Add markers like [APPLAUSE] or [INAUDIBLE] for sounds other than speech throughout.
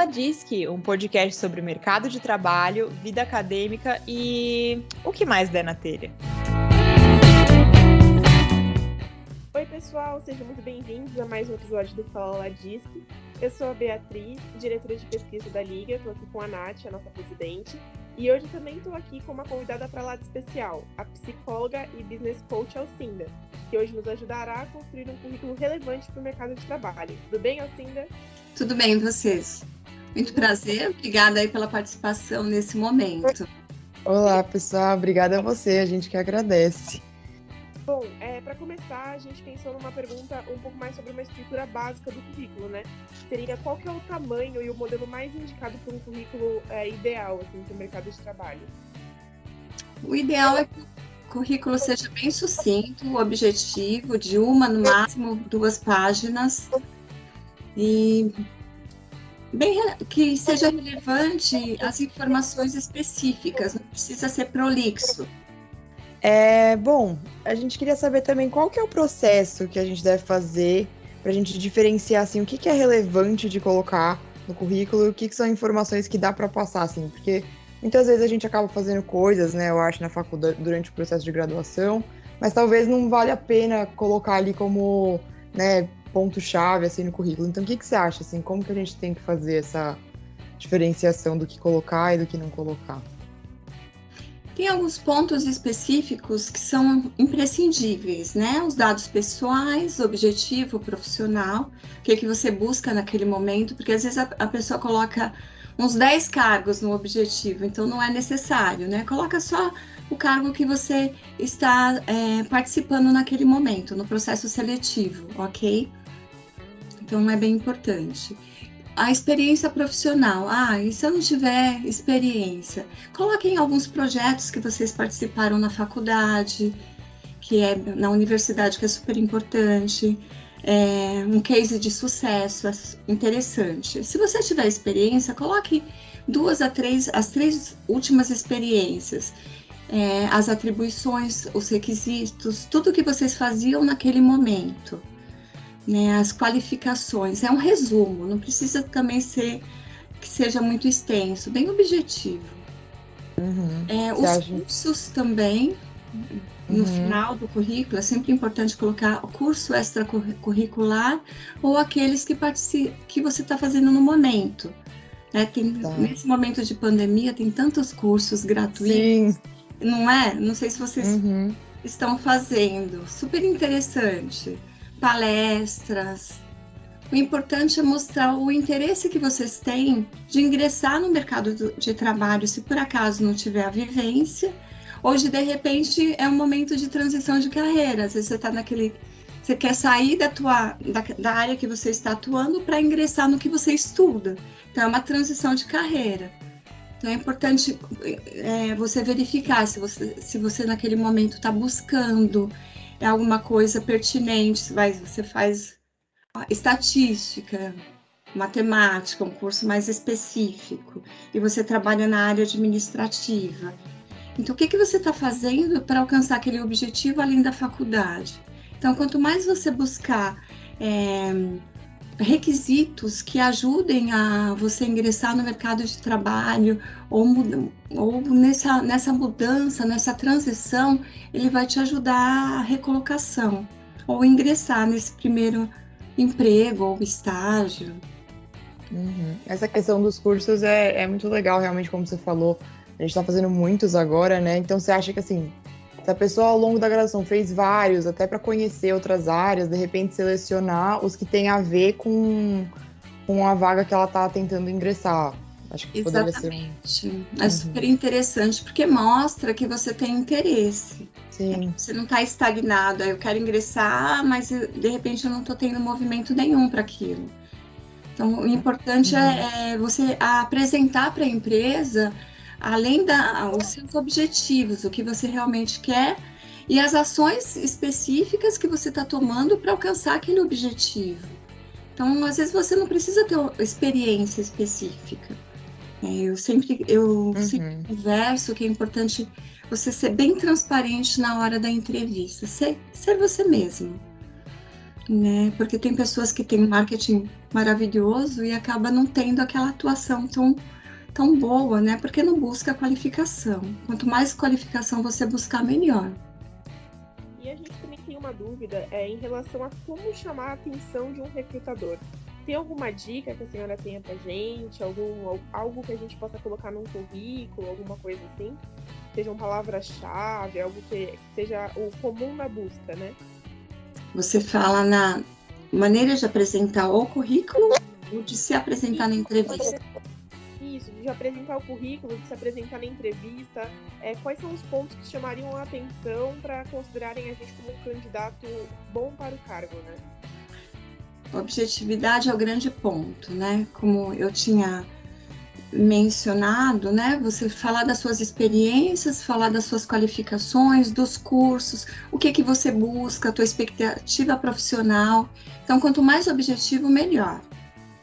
Fala Disque, um podcast sobre mercado de trabalho, vida acadêmica e o que mais der na telha. Oi, pessoal, sejam muito bem-vindos a mais um episódio do Fala Disque. Eu sou a Beatriz, diretora de pesquisa da Liga, estou aqui com a Nath, a nossa presidente, e hoje também estou aqui com uma convidada para lá de especial, a psicóloga e business coach Alcinda, que hoje nos ajudará a construir um currículo relevante para o mercado de trabalho. Tudo bem, Alcinda? Tudo bem, vocês? Muito prazer, obrigada aí pela participação nesse momento. Olá, pessoal, obrigada a você, a gente que agradece. Bom, é, para começar, a gente pensou numa pergunta um pouco mais sobre uma estrutura básica do currículo, né? Seria qual que é o tamanho e o modelo mais indicado para um currículo é, ideal assim, para o mercado de trabalho? O ideal é que o currículo seja bem sucinto, objetivo, de uma, no máximo duas páginas, e bem que seja relevante as informações específicas, não precisa ser prolixo. É, bom, a gente queria saber também qual que é o processo que a gente deve fazer para a gente diferenciar assim, o que, que é relevante de colocar no currículo e o que, que são informações que dá para passar, assim, porque muitas vezes a gente acaba fazendo coisas, né, eu acho, na faculdade, durante o processo de graduação, mas talvez não vale a pena colocar ali como, né, ponto-chave assim no currículo. Então, o que, que você acha assim? Como que a gente tem que fazer essa diferenciação do que colocar e do que não colocar? Tem alguns pontos específicos que são imprescindíveis, né? Os dados pessoais, objetivo profissional, o que, é que você busca naquele momento, porque às vezes a, a pessoa coloca uns 10 cargos no objetivo, então não é necessário, né? Coloca só o cargo que você está é, participando naquele momento, no processo seletivo, ok? Então é bem importante. A experiência profissional. Ah, e se eu não tiver experiência? Coloquem alguns projetos que vocês participaram na faculdade, que é na universidade, que é super importante. É, um case de sucesso interessante. Se você tiver experiência, coloque duas a três, as três últimas experiências, é, as atribuições, os requisitos, tudo que vocês faziam naquele momento né, as qualificações. É um resumo, não precisa também ser que seja muito extenso, bem objetivo. Uhum. É, os acha? cursos também, no uhum. final do currículo, é sempre importante colocar o curso extracurricular ou aqueles que, que você está fazendo no momento. Né? Tem, tá. Nesse momento de pandemia, tem tantos cursos gratuitos. Sim. Não é? Não sei se vocês uhum. estão fazendo. Super interessante palestras. O importante é mostrar o interesse que vocês têm de ingressar no mercado de trabalho, se por acaso não tiver a vivência. Hoje, de repente, é um momento de transição de carreira. Às vezes você está naquele. Você quer sair da, tua, da, da área que você está atuando para ingressar no que você estuda. Então, é uma transição de carreira. Então, é importante é, você verificar se você, se você naquele momento está buscando é alguma coisa pertinente, você, vai, você faz estatística, matemática, um curso mais específico, e você trabalha na área administrativa. Então, o que, que você está fazendo para alcançar aquele objetivo além da faculdade? Então, quanto mais você buscar é, requisitos que ajudem a você ingressar no mercado de trabalho ou, ou nessa, nessa mudança, nessa transição, ele vai te ajudar a recolocação ou ingressar nesse primeiro emprego ou estágio. Uhum. Essa questão dos cursos é, é muito legal, realmente, como você falou. A gente está fazendo muitos agora, né? Então você acha que assim, se a pessoa ao longo da graduação fez vários, até para conhecer outras áreas, de repente selecionar os que têm a ver com, com a vaga que ela está tentando ingressar. Acho que Exatamente. Ser... É uhum. super interessante, porque mostra que você tem interesse. Sim. Você não está estagnado, eu quero ingressar, mas de repente eu não estou tendo movimento nenhum para aquilo. Então, o importante uhum. é, é você apresentar para a empresa além da os seus objetivos, o que você realmente quer e as ações específicas que você está tomando para alcançar aquele objetivo. Então, às vezes você não precisa ter experiência específica. É, eu sempre eu uhum. sempre converso que é importante você ser bem transparente na hora da entrevista, ser, ser você mesmo. né? Porque tem pessoas que têm marketing maravilhoso e acaba não tendo aquela atuação tão tão boa, né? Porque não busca qualificação. Quanto mais qualificação você buscar, melhor. E a gente também tem uma dúvida é, em relação a como chamar a atenção de um recrutador. Tem alguma dica que a senhora tenha pra gente? Algum, algo que a gente possa colocar num currículo, alguma coisa assim? Sejam palavras-chave, algo que seja o comum na busca, né? Você fala na maneira de apresentar o currículo ou de se apresentar na entrevista? De apresentar o currículo, de se apresentar na entrevista. É, quais são os pontos que chamariam a atenção para considerarem a gente como um candidato bom para o cargo, né? Objetividade é o grande ponto, né? Como eu tinha mencionado, né? Você falar das suas experiências, falar das suas qualificações, dos cursos, o que que você busca, a tua expectativa profissional. Então, quanto mais objetivo, melhor.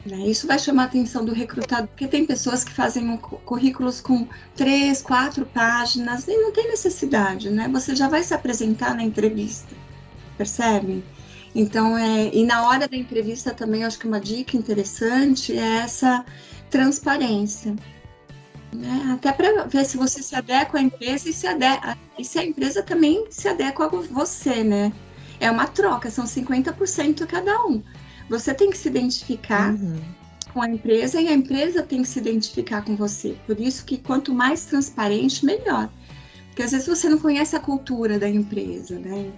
Né? Isso vai chamar a atenção do recrutador, porque tem pessoas que fazem currículos com três, quatro páginas e não tem necessidade, né? Você já vai se apresentar na entrevista, percebe? Então, é, e na hora da entrevista também, acho que uma dica interessante é essa transparência. Né? Até para ver se você se adequa à empresa e se, e se a empresa também se adequa a você, né? É uma troca, são 50% cada um. Você tem que se identificar uhum. com a empresa e a empresa tem que se identificar com você. Por isso que quanto mais transparente, melhor. Porque às vezes você não conhece a cultura da empresa, né?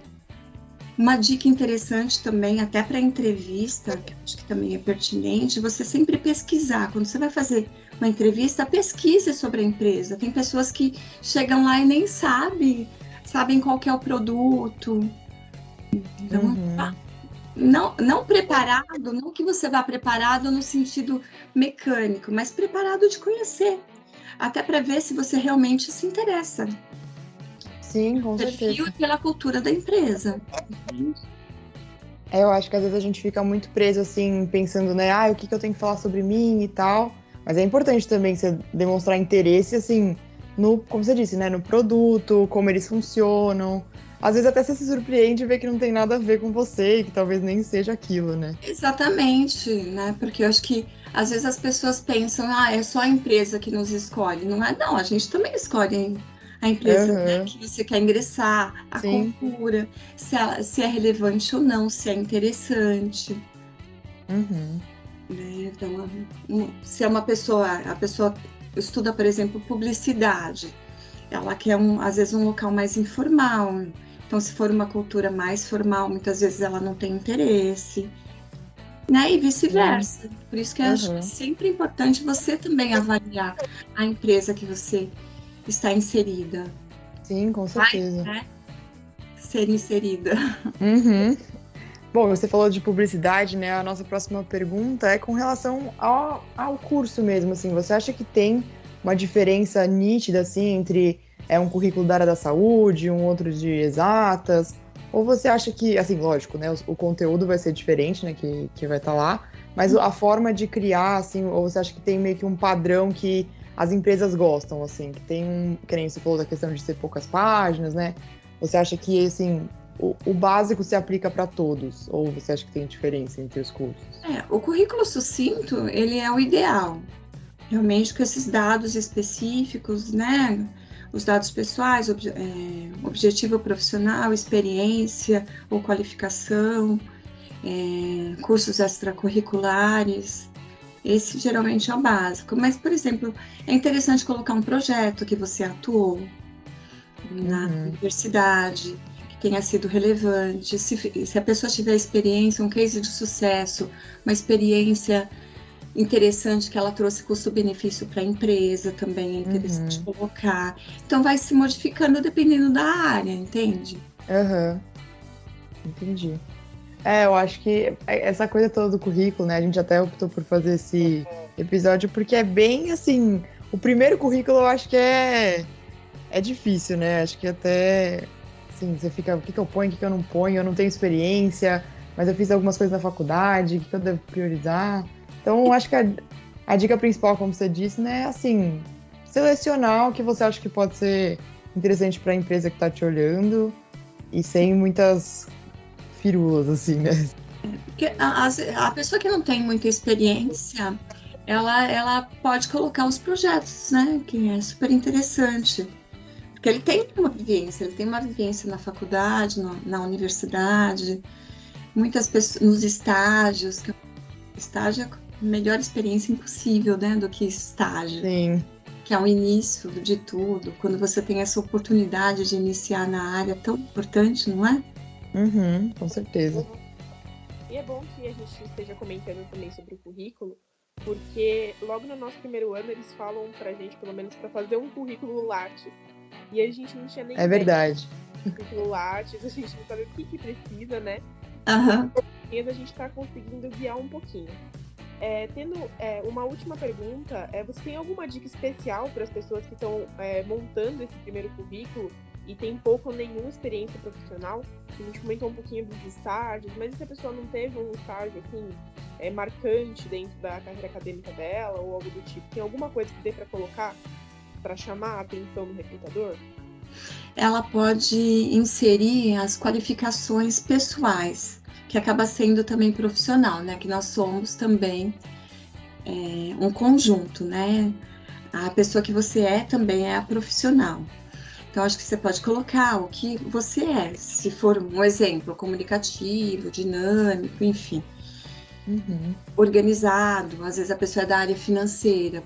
Uma dica interessante também, até para entrevista, que acho que também é pertinente, você sempre pesquisar. Quando você vai fazer uma entrevista, pesquise sobre a empresa. Tem pessoas que chegam lá e nem sabem, sabem qual é o produto. Então, uhum. Não, não preparado, não que você vá preparado no sentido mecânico, mas preparado de conhecer. Até para ver se você realmente se interessa Sim, com perfil certeza. e pela cultura da empresa. É, eu acho que às vezes a gente fica muito preso assim, pensando, né, ah, o que, que eu tenho que falar sobre mim e tal. Mas é importante também você demonstrar interesse, assim, no, como você disse, né, no produto, como eles funcionam. Às vezes até você se surpreende ver que não tem nada a ver com você e que talvez nem seja aquilo, né? Exatamente, né? Porque eu acho que às vezes as pessoas pensam, ah, é só a empresa que nos escolhe. Não é, não, a gente também escolhe a empresa uhum. né, que você quer ingressar, a Sim. cultura, se, ela, se é relevante ou não, se é interessante. Uhum. Né? Então, se é uma pessoa, a pessoa estuda, por exemplo, publicidade, ela quer um, às vezes um local mais informal. Então, se for uma cultura mais formal, muitas vezes ela não tem interesse. Né? E vice-versa. Por isso que eu uhum. acho que é sempre importante você também avaliar a empresa que você está inserida. Sim, com certeza. Vai, né? Ser inserida. Uhum. Bom, você falou de publicidade, né? A nossa próxima pergunta é com relação ao, ao curso mesmo, assim. Você acha que tem uma diferença nítida, assim, entre é, um currículo da área da saúde, um outro de exatas? Ou você acha que, assim, lógico, né? O, o conteúdo vai ser diferente, né? Que, que vai estar tá lá. Mas a forma de criar, assim, ou você acha que tem meio que um padrão que as empresas gostam, assim, que tem um, que nem você falou da questão de ser poucas páginas, né? Você acha que, assim, o, o básico se aplica para todos? Ou você acha que tem diferença entre os cursos? É, o currículo sucinto, ele é o ideal. Realmente com esses dados específicos, né? Os dados pessoais, ob, é, objetivo profissional, experiência ou qualificação, é, cursos extracurriculares, esse geralmente é o básico. Mas, por exemplo, é interessante colocar um projeto que você atuou na uhum. universidade, que tenha sido relevante. Se, se a pessoa tiver experiência, um case de sucesso, uma experiência interessante que ela trouxe custo-benefício para a empresa também é interessante uhum. colocar. Então vai se modificando dependendo da área, entende? Aham. Uhum. Entendi. É, eu acho que essa coisa toda do currículo, né? A gente até optou por fazer esse episódio porque é bem assim. O primeiro currículo eu acho que é, é difícil, né? Acho que até. Assim, você fica. O que, que eu ponho, o que, que eu não ponho? Eu não tenho experiência, mas eu fiz algumas coisas na faculdade, o que, que eu devo priorizar? Então, acho que a, a dica principal, como você disse, né? É assim. Selecionar o que você acha que pode ser interessante para a empresa que está te olhando e sem muitas firulas, assim, né? Porque a, a, pessoa que não tem muita experiência, ela, ela pode colocar os projetos, né? Que é super interessante. Porque ele tem uma vivência, ele tem uma vivência na faculdade, no, na universidade, muitas pessoas nos estágios, que estágio é melhor experiência impossível, né? Do que estágio. Sim. Que é o início de tudo, quando você tem essa oportunidade de iniciar na área tão importante, não é? Uhum, com certeza. E é bom que a gente esteja comentando também sobre o currículo, porque logo no nosso primeiro ano eles falam pra gente, pelo menos, para fazer um currículo Lattes. E a gente não tinha nem É verdade. currículo Lattes, [LAUGHS] a gente não sabe o que, que precisa, né? Aham. E a gente está conseguindo guiar um pouquinho. É, tendo é, uma última pergunta, é, você tem alguma dica especial para as pessoas que estão é, montando esse primeiro currículo e tem pouco ou nenhuma experiência profissional? A gente comentou um pouquinho dos estágios, mas se a pessoa não teve um estágio assim, é, marcante dentro da carreira acadêmica dela ou algo do tipo? Tem alguma coisa que dê para colocar para chamar a atenção do recrutador? Ela pode inserir as qualificações pessoais, que acaba sendo também profissional, né? Que nós somos também é, um conjunto, né? A pessoa que você é também é a profissional. Então, acho que você pode colocar o que você é, se for um exemplo comunicativo, dinâmico, enfim, Uhum. organizado. Às vezes a pessoa é da área financeira,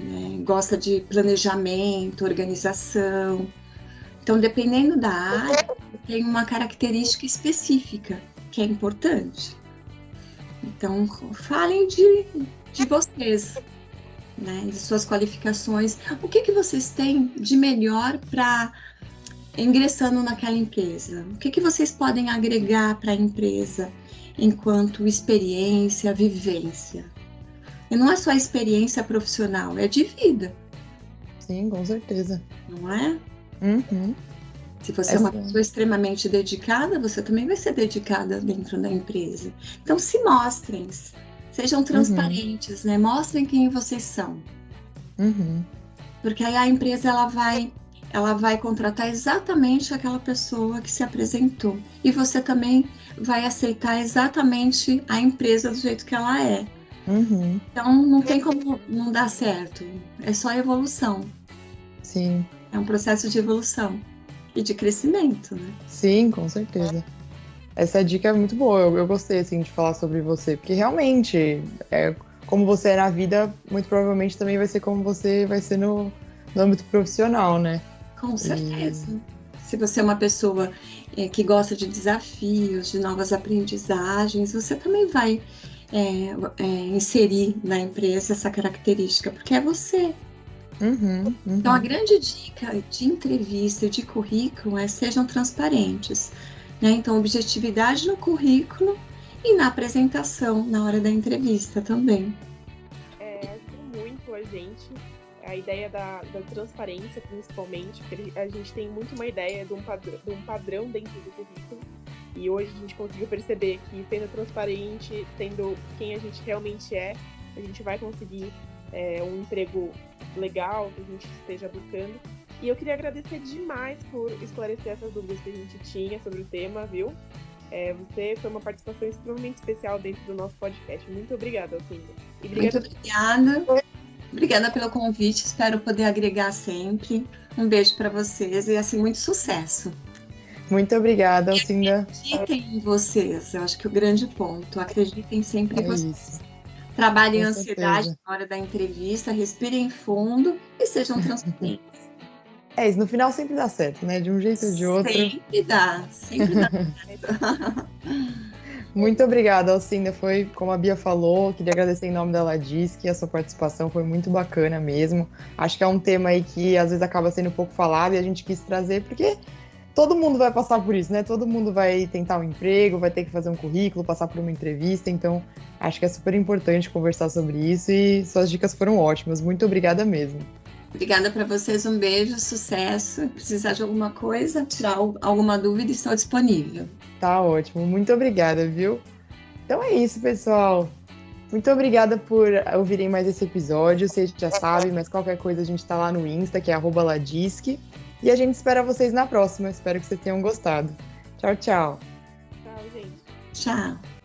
né? gosta de planejamento, organização. Então, dependendo da área, tem uma característica específica que é importante. Então, falem de, de vocês, né? de suas qualificações. O que, que vocês têm de melhor para ingressando naquela empresa? O que, que vocês podem agregar para a empresa enquanto experiência, vivência? E não é só experiência profissional, é de vida, Sim, com certeza. não é? Uhum. Se você é uma Essa- pessoa extremamente dedicada, você também vai ser dedicada dentro da empresa. Então, se mostrem, sejam transparentes, né? Mostrem quem vocês são. Uhum. Porque aí a empresa ela vai, ela vai contratar exatamente aquela pessoa que se apresentou. E você também vai aceitar exatamente a empresa do jeito que ela é. Uhum. Então não tem como não dar certo. É só evolução. Sim. É um processo de evolução e de crescimento, né? Sim, com certeza. Essa dica é muito boa. Eu, eu gostei assim de falar sobre você, porque realmente é como você é na vida, muito provavelmente também vai ser como você vai ser no, no âmbito profissional, né? Com certeza. Se você é uma pessoa é, que gosta de desafios, de novas aprendizagens, você também vai é, é, inserir na empresa essa característica, porque é você. Uhum, uhum. Então, a grande dica de entrevista e de currículo é sejam transparentes. Né? Então, objetividade no currículo e na apresentação, na hora da entrevista também. É, muito a gente, a ideia da, da transparência, principalmente, porque a gente tem muito uma ideia de um, padrão, de um padrão dentro do currículo. E hoje a gente conseguiu perceber que sendo transparente, sendo quem a gente realmente é, a gente vai conseguir é, um emprego legal que a gente esteja buscando. E eu queria agradecer demais por esclarecer essas dúvidas que a gente tinha sobre o tema, viu? É, você foi uma participação extremamente especial dentro do nosso podcast. Muito obrigada, Alcinda. Muito obrigada obrigada. Pelo convite. Espero poder agregar sempre. Um beijo para vocês e assim muito sucesso. Muito obrigada, Alcinda. Acreditem em vocês. Eu acho que o grande ponto. Acreditem sempre em É vocês. isso. Trabalhem a ansiedade na hora da entrevista, respirem fundo e sejam transparentes. É isso, no final sempre dá certo, né? De um jeito ou de outro. Sempre dá, sempre dá. [LAUGHS] Muito obrigada, Alcinda. Foi como a Bia falou, queria agradecer em nome da Ladisc, a sua participação foi muito bacana mesmo. Acho que é um tema aí que às vezes acaba sendo um pouco falado e a gente quis trazer porque todo mundo vai passar por isso, né? Todo mundo vai tentar um emprego, vai ter que fazer um currículo, passar por uma entrevista, então acho que é super importante conversar sobre isso e suas dicas foram ótimas. Muito obrigada mesmo. Obrigada para vocês, um beijo, sucesso. Se precisar de alguma coisa, tirar al- alguma dúvida, estou disponível. Tá ótimo, muito obrigada, viu? Então é isso, pessoal. Muito obrigada por ouvirem mais esse episódio. Vocês já sabem, mas qualquer coisa a gente tá lá no Insta, que é Ladisque. E a gente espera vocês na próxima. Espero que vocês tenham gostado. Tchau, tchau. Tchau, gente. Tchau.